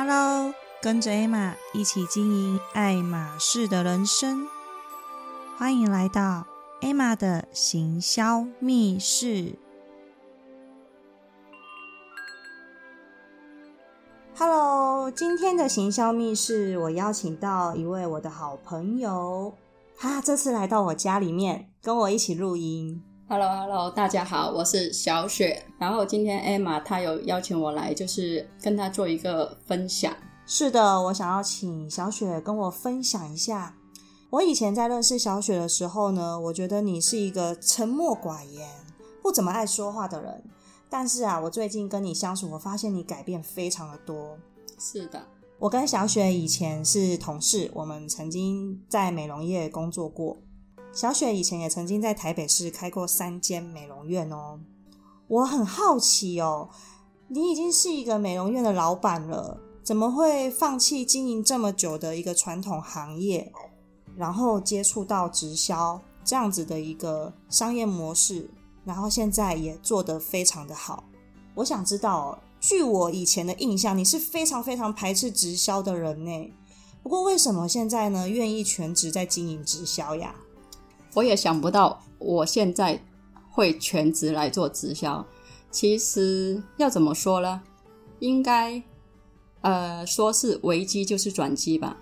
Hello，跟着 Emma 一起经营爱马仕的人生，欢迎来到 Emma 的行销密室。Hello，今天的行销密室，我邀请到一位我的好朋友，他这次来到我家里面，跟我一起录音。Hello，Hello，大家好，我是小雪。然后今天 Emma 她有邀请我来，就是跟她做一个分享。是的，我想要请小雪跟我分享一下。我以前在认识小雪的时候呢，我觉得你是一个沉默寡言、不怎么爱说话的人。但是啊，我最近跟你相处，我发现你改变非常的多。是的，我跟小雪以前是同事，我们曾经在美容业工作过。小雪以前也曾经在台北市开过三间美容院哦。我很好奇哦，你已经是一个美容院的老板了，怎么会放弃经营这么久的一个传统行业，然后接触到直销这样子的一个商业模式？然后现在也做得非常的好。我想知道，据我以前的印象，你是非常非常排斥直销的人呢。不过为什么现在呢，愿意全职在经营直销呀？我也想不到，我现在会全职来做直销。其实要怎么说呢？应该呃说是危机就是转机吧。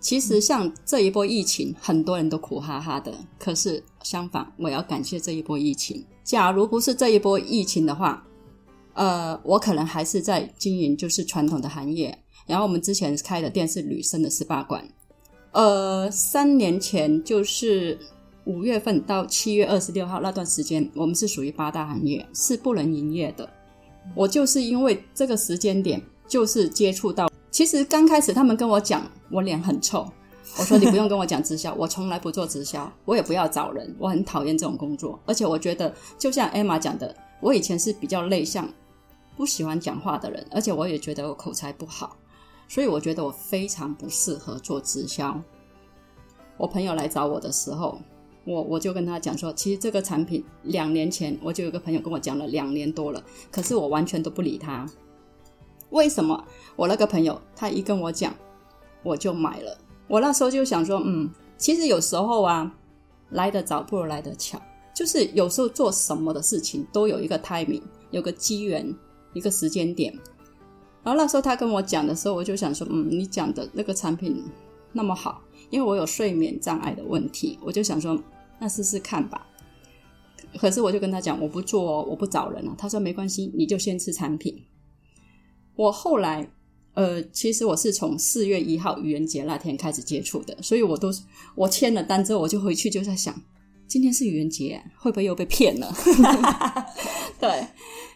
其实像这一波疫情，很多人都苦哈哈的。可是相反，我要感谢这一波疫情。假如不是这一波疫情的话，呃，我可能还是在经营就是传统的行业。然后我们之前开的店是女生的 SPA 馆。呃，三年前就是五月份到七月二十六号那段时间，我们是属于八大行业，是不能营业的。我就是因为这个时间点，就是接触到。其实刚开始他们跟我讲，我脸很臭。我说你不用跟我讲直销，我从来不做直销，我也不要找人，我很讨厌这种工作。而且我觉得，就像 Emma 讲的，我以前是比较内向、不喜欢讲话的人，而且我也觉得我口才不好，所以我觉得我非常不适合做直销。我朋友来找我的时候，我我就跟他讲说，其实这个产品两年前我就有个朋友跟我讲了两年多了，可是我完全都不理他。为什么我那个朋友他一跟我讲，我就买了。我那时候就想说，嗯，其实有时候啊，来得早不如来得巧。就是有时候做什么的事情都有一个 timing，有个机缘，一个时间点。然后那时候他跟我讲的时候，我就想说，嗯，你讲的那个产品那么好，因为我有睡眠障碍的问题，我就想说，那试试看吧。可是我就跟他讲，我不做，我不找人了。他说没关系，你就先吃产品。我后来，呃，其实我是从四月一号愚人节那天开始接触的，所以我都我签了单之后，我就回去就在想，今天是愚人节，会不会又被骗了？对，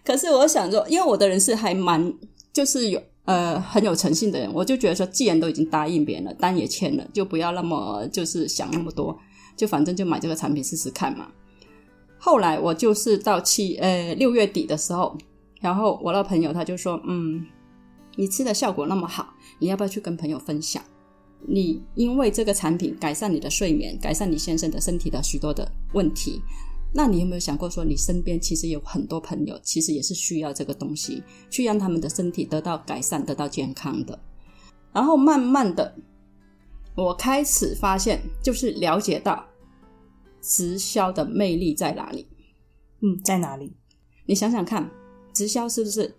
可是我想说，因为我的人是还蛮就是有呃很有诚信的人，我就觉得说，既然都已经答应别人了，单也签了，就不要那么就是想那么多，就反正就买这个产品试试看嘛。后来我就是到七呃六月底的时候。然后我那朋友他就说：“嗯，你吃的效果那么好，你要不要去跟朋友分享？你因为这个产品改善你的睡眠，改善你先生的身体的许多的问题，那你有没有想过说，你身边其实有很多朋友，其实也是需要这个东西，去让他们的身体得到改善，得到健康的？然后慢慢的，我开始发现，就是了解到直销的魅力在哪里？嗯，在哪里？你想想看。”直销是不是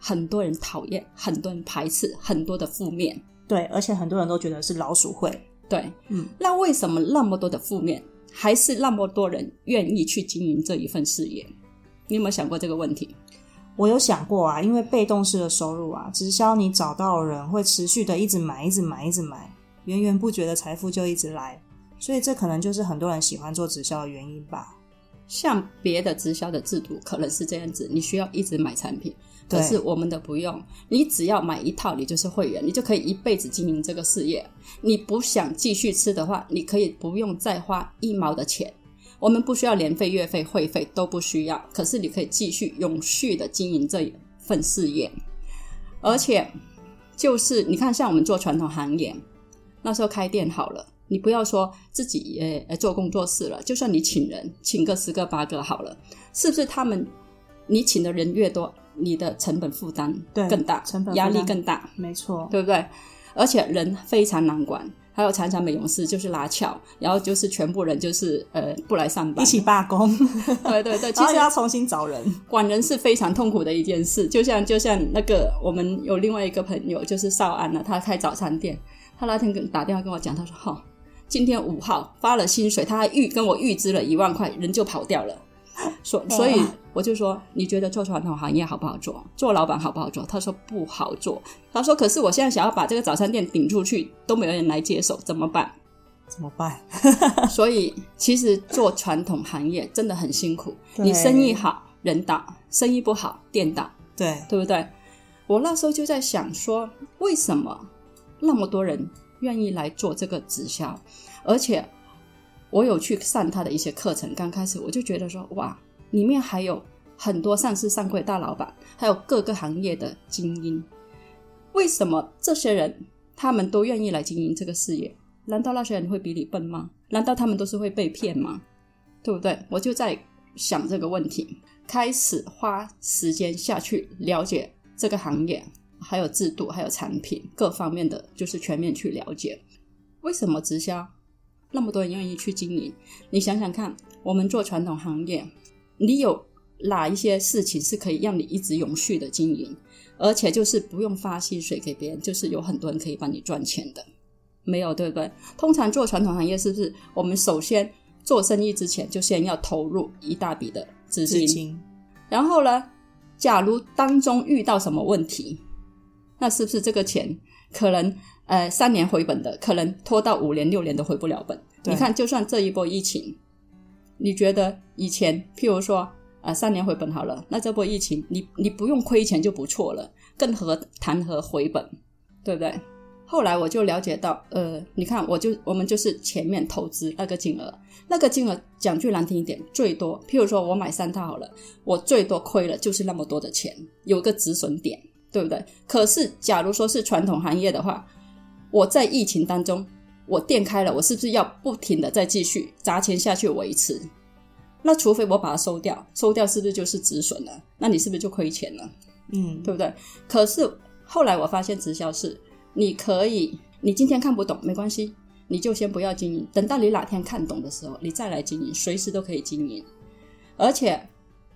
很多人讨厌，很多人排斥，很多的负面？对，而且很多人都觉得是老鼠会。对，嗯，那为什么那么多的负面，还是那么多人愿意去经营这一份事业？你有没有想过这个问题？我有想过啊，因为被动式的收入啊，直销你找到人会持续的一直买，一直买，一直买，源源不绝的财富就一直来，所以这可能就是很多人喜欢做直销的原因吧。像别的直销的制度可能是这样子，你需要一直买产品，可是我们的不用，你只要买一套，你就是会员，你就可以一辈子经营这个事业。你不想继续吃的话，你可以不用再花一毛的钱，我们不需要年费、月费、会费都不需要，可是你可以继续永续的经营这一份事业。而且，就是你看，像我们做传统行业，那时候开店好了。你不要说自己呃做工作室了，就算你请人，请个十个八个好了，是不是他们你请的人越多，你的成本负担对更大，成本压力更大，没错，对不对？而且人非常难管，还有常常美容师就是拉翘，然后就是全部人就是呃不来上班，一起罢工，对 对对，其实要重新找人。管人是非常痛苦的一件事，就像就像那个我们有另外一个朋友就是少安了，他开早餐店，他那天跟打电话跟我讲，他说哈、今天五号发了薪水，他还预跟我预支了一万块，人就跑掉了。所所以我就说，你觉得做传统行业好不好做？做老板好不好做？他说不好做。他说，可是我现在想要把这个早餐店顶出去，都没有人来接手，怎么办？怎么办？所以其实做传统行业真的很辛苦。你生意好人倒，生意不好店倒，对，对不对？我那时候就在想说，为什么那么多人愿意来做这个直销？而且我有去上他的一些课程，刚开始我就觉得说，哇，里面还有很多上市上柜大老板，还有各个行业的精英。为什么这些人他们都愿意来经营这个事业？难道那些人会比你笨吗？难道他们都是会被骗吗？对不对？我就在想这个问题，开始花时间下去了解这个行业，还有制度，还有产品各方面的，就是全面去了解。为什么直销那么多人愿意去经营？你想想看，我们做传统行业，你有哪一些事情是可以让你一直永续的经营，而且就是不用发薪水给别人，就是有很多人可以帮你赚钱的？没有，对不对？通常做传统行业，是不是我们首先做生意之前，就先要投入一大笔的资金，然后呢，假如当中遇到什么问题，那是不是这个钱可能呃三年回本的，可能拖到五年六年都回不了本？你看，就算这一波疫情，你觉得以前譬如说呃三年回本好了，那这波疫情你你不用亏钱就不错了，更何谈何回本，对不对？后来我就了解到，呃，你看，我就我们就是前面投资那个金额，那个金额讲句难听一点，最多，譬如说我买三套好了，我最多亏了就是那么多的钱，有个止损点，对不对？可是假如说是传统行业的话，我在疫情当中，我店开了，我是不是要不停的再继续砸钱下去维持？那除非我把它收掉，收掉是不是就是止损了？那你是不是就亏钱了？嗯，对不对？可是后来我发现直销是，你可以，你今天看不懂没关系，你就先不要经营，等到你哪天看懂的时候，你再来经营，随时都可以经营。而且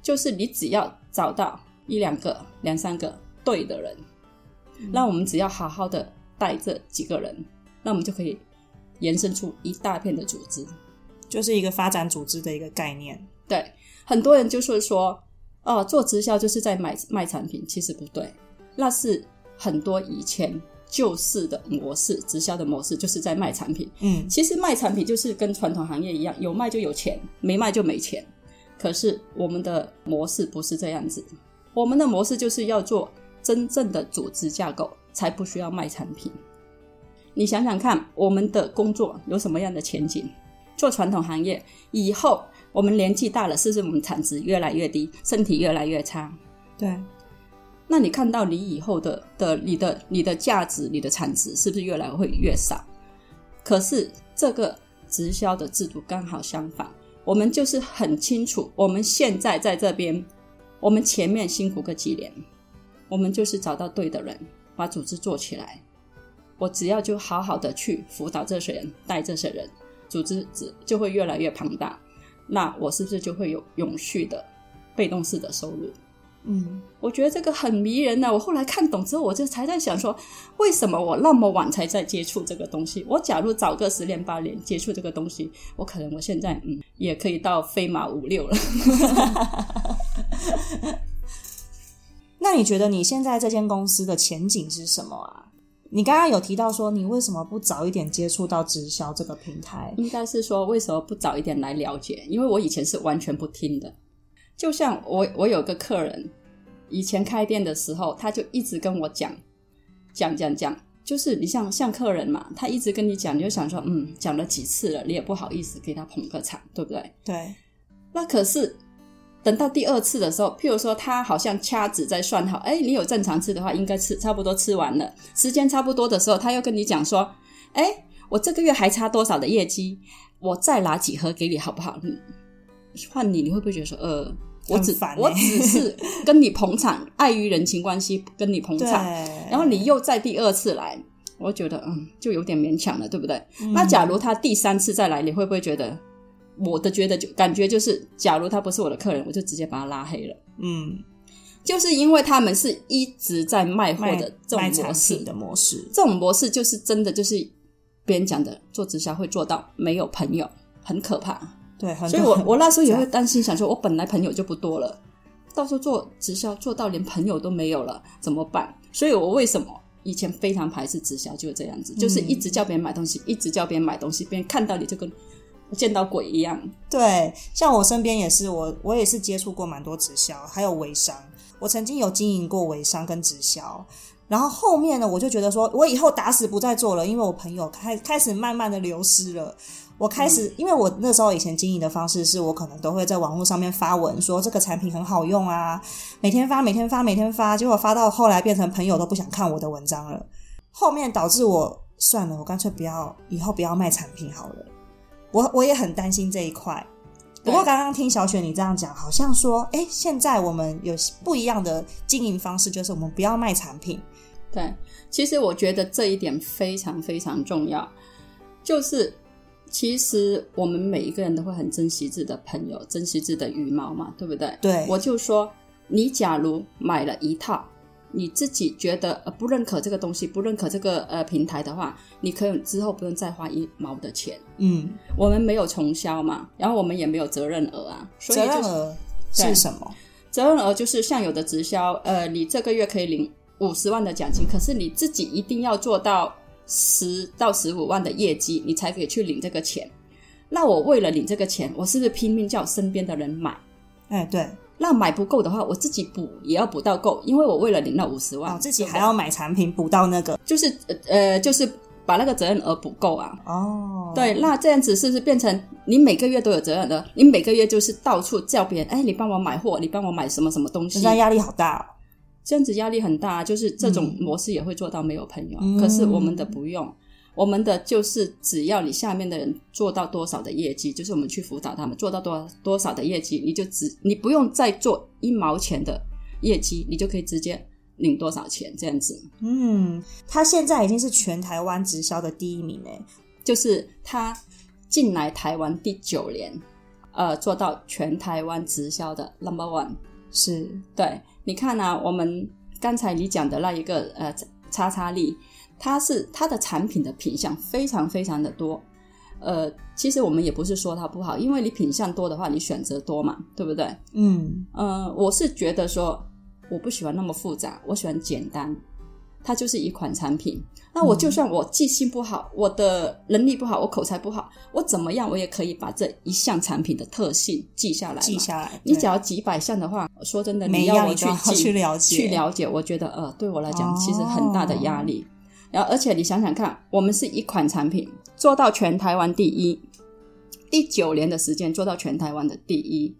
就是你只要找到一两个、两三个对的人，那我们只要好好的带这几个人，那我们就可以延伸出一大片的组织。就是一个发展组织的一个概念。对，很多人就是说，哦，做直销就是在卖卖产品，其实不对，那是很多以前旧式的模式，直销的模式就是在卖产品。嗯，其实卖产品就是跟传统行业一样，有卖就有钱，没卖就没钱。可是我们的模式不是这样子，我们的模式就是要做真正的组织架构，才不需要卖产品。你想想看，我们的工作有什么样的前景？做传统行业以后，我们年纪大了，是不是我们产值越来越低，身体越来越差？对，那你看到你以后的的你的你的价值、你的产值是不是越来会越少？可是这个直销的制度刚好相反，我们就是很清楚，我们现在在这边，我们前面辛苦个几年，我们就是找到对的人，把组织做起来。我只要就好好的去辅导这些人，带这些人，组织只就会越来越庞大。那我是不是就会有永续的被动式的收入？嗯，我觉得这个很迷人呢、我后来看懂之后，我就才在想说，为什么我那么晚才在接触这个东西？我假如早个十年八年接触这个东西，我可能我现在嗯也可以到飞马五六了。那你觉得你现在这间公司的前景是什么啊？你刚刚有提到说，你为什么不早一点接触到直销这个平台？应该是说，为什么不早一点来了解？因为我以前是完全不听的。就像我，我有个客人，以前开店的时候，他就一直跟我讲，讲讲讲，就是你像像客人嘛，他一直跟你讲，你就想说，嗯，讲了几次了，你也不好意思给他捧个场，对不对？对，那可是等到第二次的时候，譬如说他好像掐指在算好，哎，你有正常吃的话，应该吃差不多吃完了，时间差不多的时候，他又跟你讲说，哎，我这个月还差多少的业绩，我再拿几盒给你好不好？嗯，换你，你会不会觉得说，呃，我只欸我只是跟你捧场，碍于人情关系跟你捧，场，然后你又再第二次来，我觉得嗯，就有点勉强了，对不对？嗯那假如他第三次再来，你会不会觉得？我的觉得就感觉就是，假如他不是我的客人，我就直接把他拉黑了。嗯，就是因为他们是一直在卖货的这种模式品，的模式，这种模式就是真的就是别人讲的做直销会做到没有朋友，很可怕。对，很所以我我那时候也会担心，想说我本来朋友就不多了，到时候做直销做到连朋友都没有了，怎么办？所以我为什么以前非常排斥直销，就是这样子，就是一直叫别人买东西，一直叫别人买东西，别人看到你就跟见到鬼一样。对，像我身边也是，我我也是接触过蛮多直销，还有微商。我曾经有经营过微商跟直销，然后后面呢，我就觉得说，我以后打死不再做了，因为我朋友开开始慢慢的流失了。我开始，因为我那时候以前经营的方式是我可能都会在网络上面发文说这个产品很好用啊，每天发，每天发，每天发，结果发到后来变成朋友都不想看我的文章了，后面导致我算了，我干脆不要，以后不要卖产品好了。我我也很担心这一块。不过刚刚听小雪你这样讲，好像说，哎，现在我们有不一样的经营方式，就是我们不要卖产品。对，其实我觉得这一点非常非常重要，就是其实我们每一个人都会很珍惜自己的朋友，珍惜自己的羽毛嘛，对不对？对我就说，你假如买了一套，你自己觉得呃不认可这个东西，不认可这个呃平台的话，你可以之后不用再花一毛的钱。嗯，我们没有重销嘛，然后我们也没有责任额啊，所以责就是任额是什么？责任额就是像有的直销，呃，你这个月可以领五十万的奖金，可是你自己一定要做到十到十五万的业绩，你才可以去领这个钱。那我为了领这个钱，我是不是拼命叫身边的人买？哎，对，那买不够的话，我自己补也要补到够，因为我为了领那五十万，哦，自己还要买产品补到那个就是呃呃，就是把那个责任额补够啊。哦，对，那这样子是不是变成你每个月都有责任额？你每个月就是到处叫别人，哎，你帮我买货，你帮我买什么什么东西人？家压力好大哦。这样子压力很大，就是这种模式也会做到没有朋友。嗯可是我们的不用，我们的就是只要你下面的人做到多少的业绩，就是我们去辅导他们做到多多少的业绩，你就只你不用再做一毛钱的业绩，你就可以直接领多少钱这样子。嗯，他现在已经是全台湾直销的第一名诶。就是他进来台湾第九年，呃，做到全台湾直销的 number one。是，对，你看啊，我们刚才你讲的那一个呃叉叉力，它是它的产品的品相非常非常的多。呃，其实我们也不是说它不好，因为你品相多的话，你选择多嘛，对不对？嗯，呃，我是觉得说我不喜欢那么复杂，我喜欢简单。它就是一款产品，那我就算我记性不好，我的能力不好，我口才不好，我怎么样，我也可以把这一项产品的特性记下来。记下来。你只要几百项的话，说真的，你要我样你都要记去了解去了解，我觉得呃，对我来讲哦其实很大的压力。然后，而且你想想看，我们是一款产品做到全台湾第一，第九年的时间做到全台湾的第一，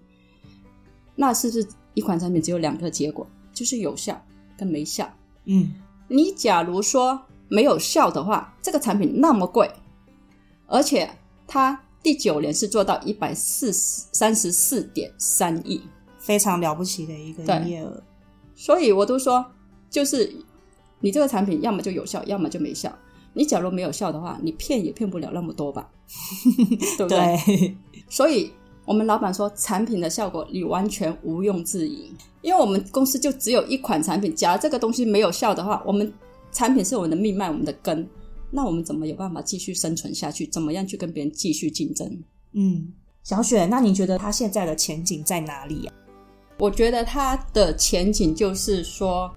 那是不是一款产品只有两个结果，就是有效跟没效？嗯，你假如说没有效的话，这个产品那么贵，而且它第九年是做到一百四十三十四点三亿，非常了不起的一个营业额。所以我都说，就是你这个产品要么就有效，要么就没效。你假如没有效的话，你骗也骗不了那么多吧，对不对？对，所以我们老板说，产品的效果你完全毋庸置疑，因为我们公司就只有一款产品，假如这个东西没有效的话，我们产品是我们的命脉，我们的根，那我们怎么有办法继续生存下去？怎么样去跟别人继续竞争？嗯，小雪，那你觉得它现在的前景在哪里呀、我觉得它的前景就是说，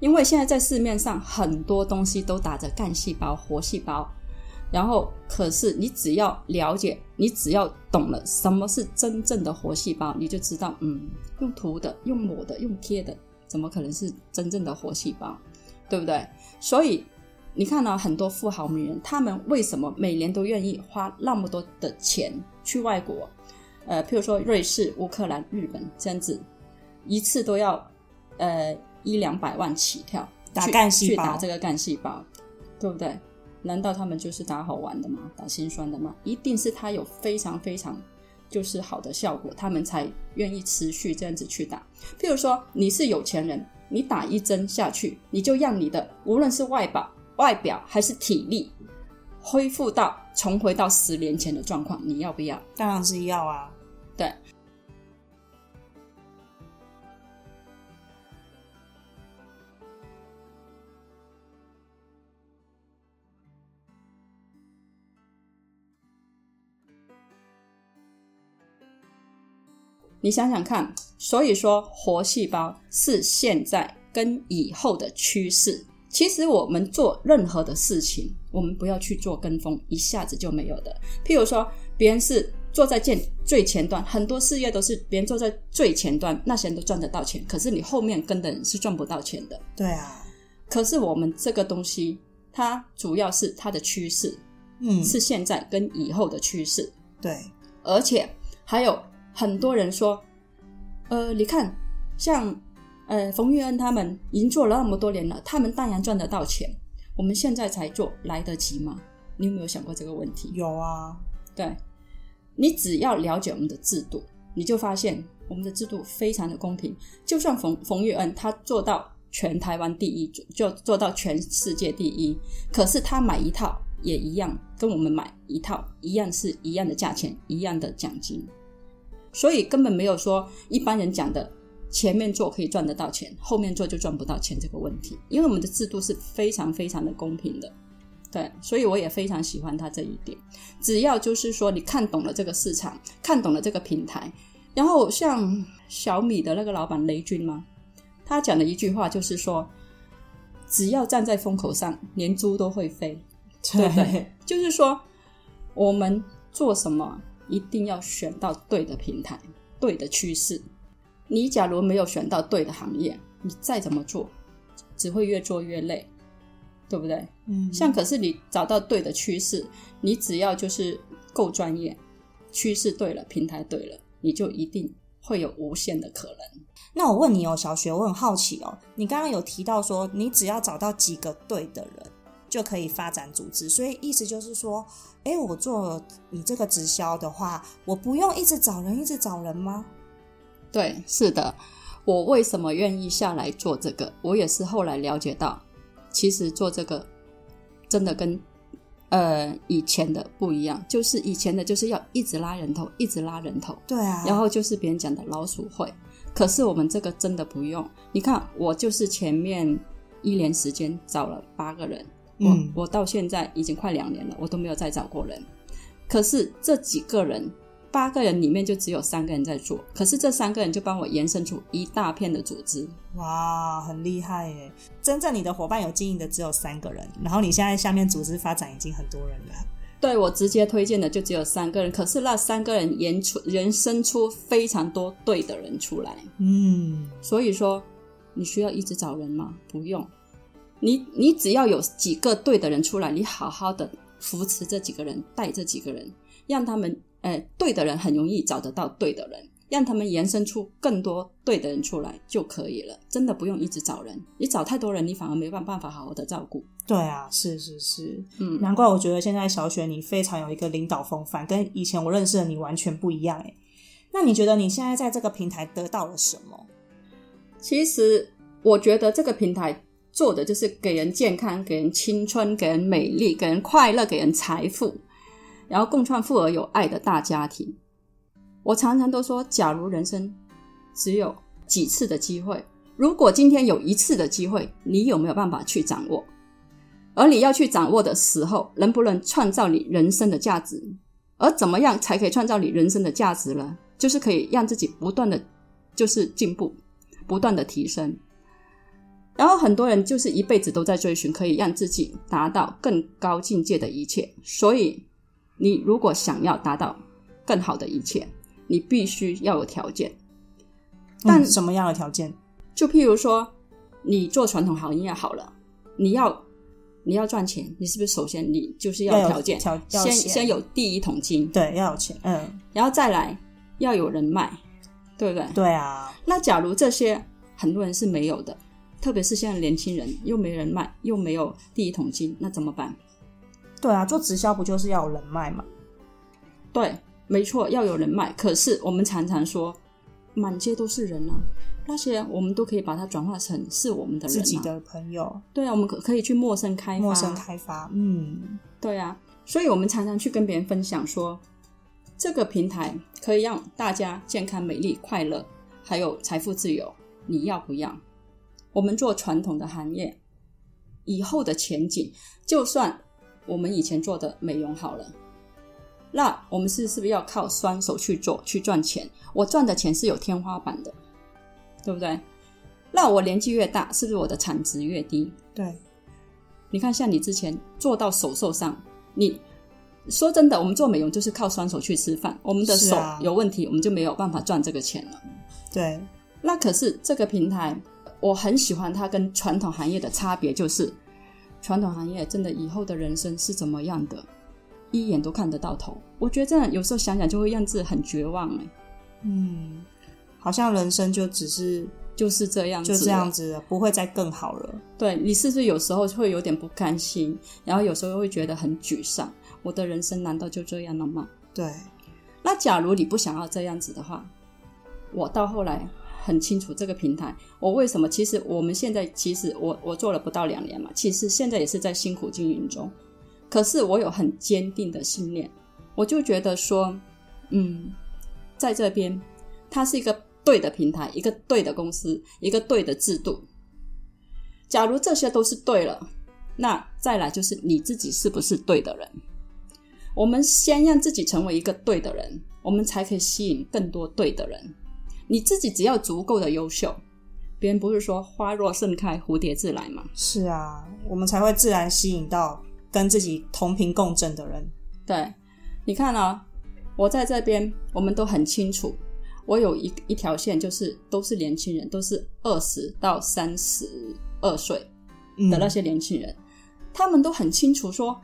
因为现在在市面上很多东西都打着干细胞、活细胞，然后可是你只要了解，你只要懂了什么是真正的活细胞，你就知道，嗯，用涂的、用抹的、用贴的，怎么可能是真正的活细胞，对不对？所以你看到、很多富豪女人，她们为什么每年都愿意花那么多的钱去外国？呃，譬如说瑞士、乌克兰、日本这样子，一次都要呃一两百万起跳，打干细胞去打这个干细胞，对不对？难道他们就是打好玩的吗？打心酸的吗？一定是他有非常非常就是好的效果，他们才愿意持续这样子去打。譬如说，你是有钱人，你打一针下去，你就让你的无论是外表、外表还是体力恢复到重回到十年前的状况，你要不要？当然是要啊。你想想看，所以说活细胞是现在跟以后的趋势。其实我们做任何的事情，我们不要去做跟风，一下子就没有的。譬如说，别人是坐在最最前端，很多事业都是别人坐在最前端，那些人都赚得到钱，可是你后面跟的人是赚不到钱的。对啊。可是我们这个东西，它主要是它的趋势，嗯，是现在跟以后的趋势。对，而且还有。很多人说，呃，你看，像呃冯玉恩他们已经做了那么多年了，他们当然赚得到钱。我们现在才做，来得及吗？你有没有想过这个问题？有啊，对，你只要了解我们的制度，你就发现我们的制度非常的公平。就算冯冯玉恩他做到全台湾第一，就做到全世界第一，可是他买一套也一样，跟我们买一套一样，是一样的价钱，一样的奖金。所以根本没有说一般人讲的前面做可以赚得到钱，后面做就赚不到钱这个问题。因为我们的制度是非常非常的公平的，对，所以我也非常喜欢他这一点。只要就是说你看懂了这个市场，看懂了这个平台，然后像小米的那个老板雷军嘛，他讲的一句话就是说，只要站在风口上，连猪都会飞，对不对？就是说我们做什么。一定要选到对的平台、对的趋势。你假如没有选到对的行业，你再怎么做，只会越做越累，对不对？嗯。像可是你找到对的趋势，你只要就是够专业，趋势对了，平台对了，你就一定会有无限的可能。那我问你哦，小学，我很好奇哦，你刚刚有提到说，你只要找到几个对的人。就可以发展组织，所以意思就是说，哎，我做你这个直销的话，我不用一直找人，一直找人吗？对，是的。我为什么愿意下来做这个？我也是后来了解到，其实做这个真的跟呃以前的不一样，就是以前的就是要一直拉人头，一直拉人头，对啊，然后就是别人讲的老鼠会。可是我们这个真的不用，你看，我就是前面一年时间找了八个人。嗯，我到现在已经快两年了，我都没有再找过人。可是这几个人，八个人里面就只有三个人在做。可是这三个人就帮我延伸出一大片的组织。哇，很厉害耶！真正你的伙伴有经营的只有三个人，然后你现在下面组织发展已经很多人了。对我直接推荐的就只有三个人，可是那三个人延出延伸出非常多对的人出来。嗯，所以说你需要一直找人吗？不用。你你只要有几个对的人出来，你好好的扶持这几个人，带这几个人，让他们，呃，对的人很容易找得到对的人，让他们延伸出更多对的人出来就可以了。真的不用一直找人，你找太多人，你反而没办办法好好的照顾。对啊，是是是，嗯，难怪我觉得现在小雪你非常有一个领导风范，跟以前我认识的你完全不一样诶。那你觉得你现在在这个平台得到了什么？其实我觉得这个平台。做的就是给人健康，给人青春，给人美丽，给人快乐，给人财富，然后共创富而有爱的大家庭。我常常都说，假如人生只有几次的机会，如果今天有一次的机会，你有没有办法去掌握？而你要去掌握的时候，能不能创造你人生的价值？而怎么样才可以创造你人生的价值呢？就是可以让自己不断的，就是进步，不断的提升。然后很多人就是一辈子都在追寻可以让自己达到更高境界的一切，所以你如果想要达到更好的一切，你必须要有条件。但什么样的条件？就譬如说，你做传统行业好了，你要你要赚钱，你是不是首先你就是要条件，先先有第一桶金，对，要有钱，嗯，然后再来要有人脉，对不对？对啊。那假如这些很多人是没有的。特别是现在年轻人又没人脉，又没有第一桶金，那怎么办？对啊，做直销不就是要有人脉吗？对，没错，要有人脉。可是我们常常说，满街都是人啊，那些我们都可以把它转化成是我们的人、啊，自己的朋友，对啊，我们可可以去陌生开发，陌生开发，嗯，对啊，所以我们常常去跟别人分享说，这个平台可以让大家健康、美丽、快乐，还有财富自由，你要不要？我们做传统的行业，以后的前景，就算我们以前做的美容好了，那我们是是不是要靠双手去做去赚钱？我赚的钱是有天花板的，对不对？那我年纪越大，是不是我的产值越低？对，你看，像你之前做到手受伤，你说真的，我们做美容就是靠双手去吃饭，我们的手有问题，我们就没有办法赚这个钱了。对，那可是这个平台，我很喜欢它跟传统行业的差别，就是传统行业真的以后的人生是怎么样的，一眼都看得到头。我觉得这样有时候想想就会让自己很绝望哎，嗯，好像人生就只是就是这样子，就这样。子了，不会再更好了。对你是不是有时候会有点不甘心，然后有时候会觉得很沮丧？我的人生难道就这样了吗？对，那假如你不想要这样子的话，我到后来很清楚这个平台，我为什么？其实我们现在其实我我做了不到两年嘛，其实现在也是在辛苦经营中。可是我有很坚定的信念，我就觉得说，嗯，在这边它是一个对的平台，一个对的公司，一个对的制度。假如这些都是对了，那再来就是你自己是不是对的人。我们先让自己成为一个对的人，我们才可以吸引更多对的人。你自己只要足够的优秀，别人不是说花若盛开，蝴蝶自来吗？是啊，我们才会自然吸引到跟自己同频共振的人。对，你看啊、我在这边，我们都很清楚，我有一一条线，就是都是年轻人，都是二十到三十二岁嗯的那些年轻人，他们都很清楚说，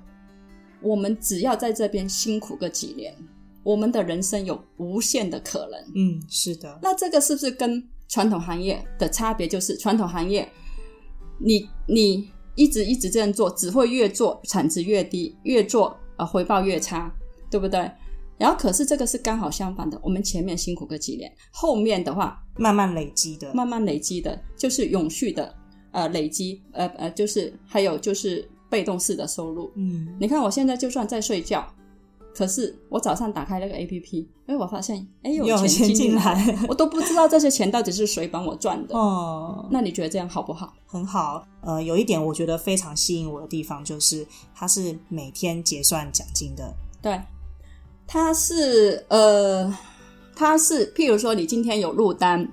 我们只要在这边辛苦个几年，我们的人生有无限的可能。嗯，是的，那这个是不是跟传统行业的差别？就是传统行业，你你一直一直这样做，只会越做产值越低，越做呃回报越差，对不对？然后可是这个是刚好相反的，我们前面辛苦个几年，后面的话慢慢累积的。慢慢累积的，就是永续的呃累积，呃呃，就是还有就是被动式的收入。嗯，你看我现在就算在睡觉，可是我早上打开那个 A P P，哎，我发现哎有有钱钱进来，来，我都不知道这些钱到底是谁帮我赚的。哦，那你觉得这样好不好？很好。呃，有一点我觉得非常吸引我的地方，就是它是每天结算奖金的。对，它是呃，它是譬如说你今天有入单，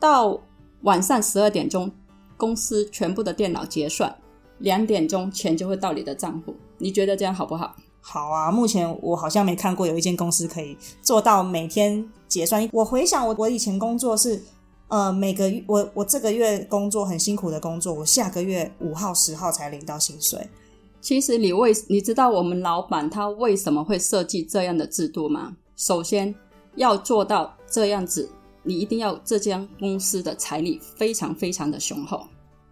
到晚上十二点钟，公司全部的电脑结算，两点钟钱就会到你的账户。你觉得这样好不好？好啊，目前我好像没看过有一间公司可以做到每天结算。我回想我我以前工作是，呃，每个月我我这个月工作很辛苦的工作，我下个月五号十号才领到薪水。其实你为你知道我们老板他为什么会设计这样的制度吗？首先要做到这样子，你一定要这家公司的财力非常非常的雄厚，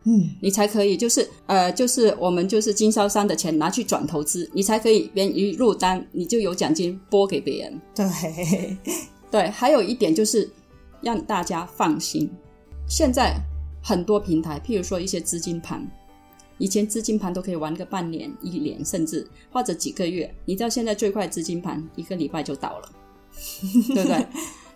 嗯，你才可以就是呃就是我们就是经销商的钱拿去转投资，你才可以别人一入单你就有奖金拨给别人。对，对，还有一点就是让大家放心。现在很多平台，譬如说一些资金盘，以前资金盘都可以玩个半年、一年，甚至或者几个月。你知道现在最快资金盘一个礼拜就倒了，对不对？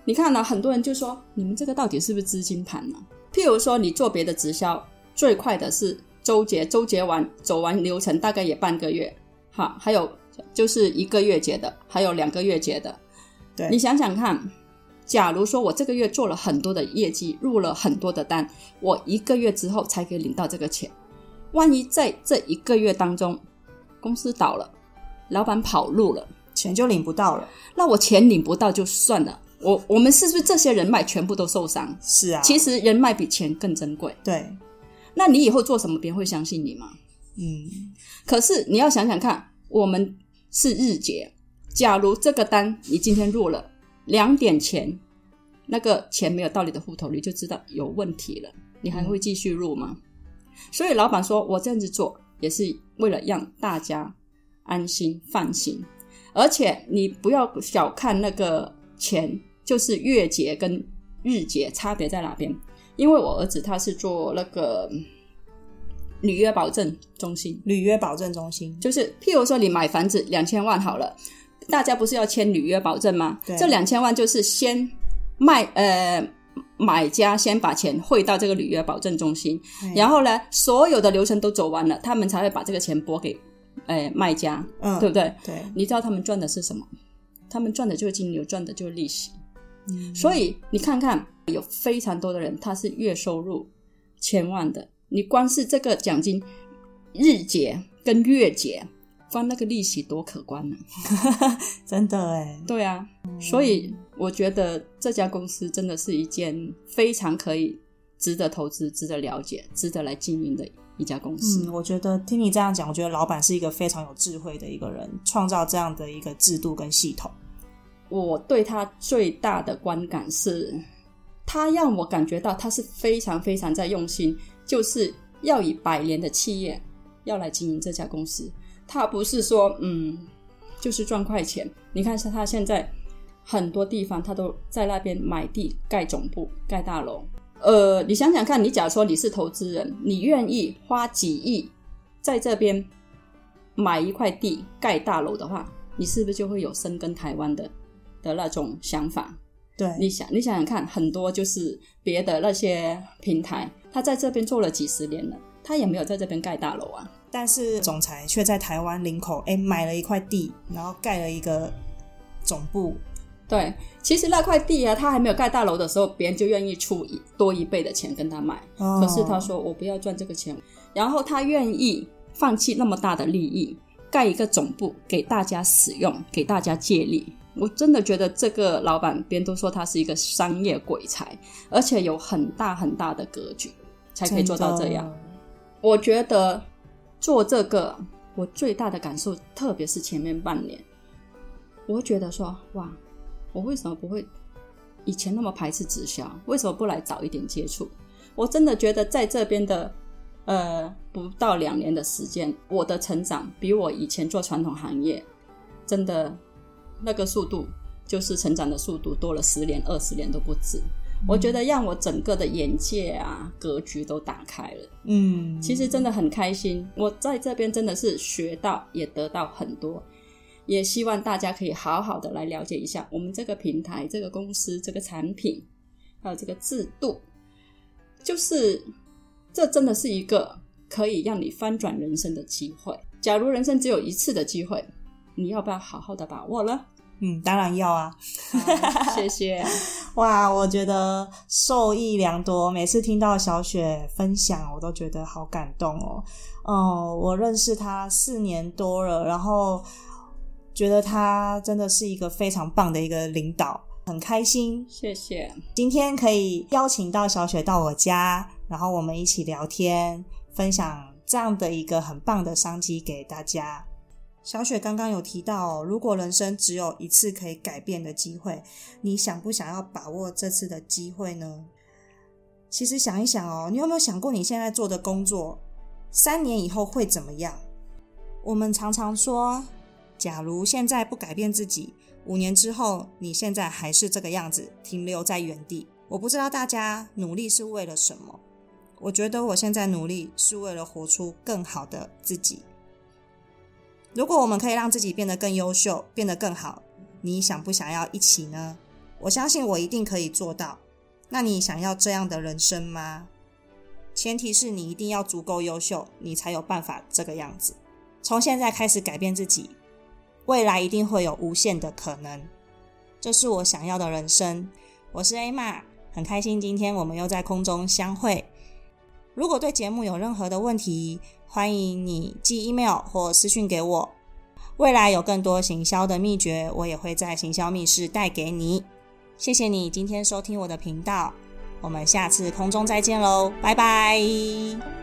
你看呢、很多人就说你们这个到底是不是资金盘呢？譬如说你做别的直销，最快的是周结，周结完走完流程大概也半个月，哈，还有就是一个月结的，还有两个月结的。对你想想看，假如说我这个月做了很多的业绩，入了很多的单，我一个月之后才可以领到这个钱。万一在这一个月当中，公司倒了，老板跑路了，钱就领不到了。那我钱领不到就算了。我我们是不是这些人脉全部都受伤？是啊，其实人脉比钱更珍贵。对，那你以后做什么，别人会相信你吗？嗯，可是你要想想看，我们是日结，假如这个单你今天入了两点前，那个钱没有到你的户头，你就知道有问题了，你还会继续入吗？所以老板说我这样子做也是为了让大家安心放心，而且你不要小看那个钱，就是月结跟日结差别在哪边？因为我儿子他是做那个履约保证中心，履约保证中心就是譬如说你买房子两千万好了，大家不是要签履约保证吗？对这两千万就是先卖呃。买家先把钱汇到这个履约保证中心，哎然后呢，所有的流程都走完了，他们才会把这个钱拨给，呃，卖家，嗯，对不对？对，你知道他们赚的是什么？他们赚的就是金流，赚的就是利息。嗯所以你看看，有非常多的人他是月收入千万的，你光是这个奖金日结跟月结，光那个利息多可观呢、真的哎，对啊，所以我觉得这家公司真的是一件非常可以值得投资、值得了解、值得来经营的一家公司。嗯，我觉得听你这样讲，我觉得老板是一个非常有智慧的一个人，创造这样的一个制度跟系统。我对他最大的观感是，他让我感觉到他是非常非常在用心，就是要以百年的企业要来经营这家公司。他不是说嗯，就是赚快钱。你看，他现在很多地方他都在那边买地盖总部、盖大楼。呃，你想想看，你假如说你是投资人，你愿意花几亿在这边买一块地盖大楼的话，你是不是就会有深耕台湾的的那种想法？对，你想，你想想看，很多就是别的那些平台，他在这边做了几十年了，他也没有在这边盖大楼啊。但是总裁却在台湾林口，哎，买了一块地，然后盖了一个总部。对，其实那块地啊，他还没有盖大楼的时候，别人就愿意出一多一倍的钱跟他买。哦、可是他说我不要赚这个钱，然后他愿意放弃那么大的利益，盖一个总部给大家使用，给大家借力。我真的觉得这个老板，别人都说他是一个商业鬼才，而且有很大很大的格局，才可以做到这样。我觉得做这个，我最大的感受，特别是前面半年，我觉得说，哇，我为什么不会以前那么排斥直销？为什么不来早一点接触？我真的觉得在这边的呃不到两年的时间，我的成长比我以前做传统行业真的那个速度，就是成长的速度多了十年、二十年都不止。我觉得让我整个的眼界啊、格局都打开了。嗯，其实真的很开心，我在这边真的是学到也得到很多，也希望大家可以好好的来了解一下我们这个平台、这个公司、这个产品，还有这个制度，就是这真的是一个可以让你翻转人生的机会。假如人生只有一次的机会，你要不要好好的把握了？嗯，当然要啊！好谢谢。哇，我觉得受益良多。每次听到小雪分享，我都觉得好感动哦。哦、我认识她四年多了，然后觉得她真的是一个非常棒的一个领导，很开心。谢谢，今天可以邀请到小雪到我家，然后我们一起聊天，分享这样的一个很棒的商机给大家。小雪刚刚有提到、哦，如果人生只有一次可以改变的机会，你想不想要把握这次的机会呢？其实想一想哦，你有没有想过你现在做的工作，三年以后会怎么样？我们常常说，假如现在不改变自己，五年之后你现在还是这个样子，停留在原地。我不知道大家努力是为了什么？我觉得我现在努力是为了活出更好的自己。如果我们可以让自己变得更优秀，变得更好，你想不想要一起呢？我相信我一定可以做到。那你想要这样的人生吗？前提是你一定要足够优秀，你才有办法这个样子。从现在开始改变自己，未来一定会有无限的可能。这是我想要的人生。我是 A 玛，很开心今天我们又在空中相会。如果对节目有任何的问题，欢迎你寄 email 或私讯给我。未来有更多行销的秘诀，我也会在行销密室带给你。谢谢你今天收听我的频道，我们下次空中再见喽，拜拜。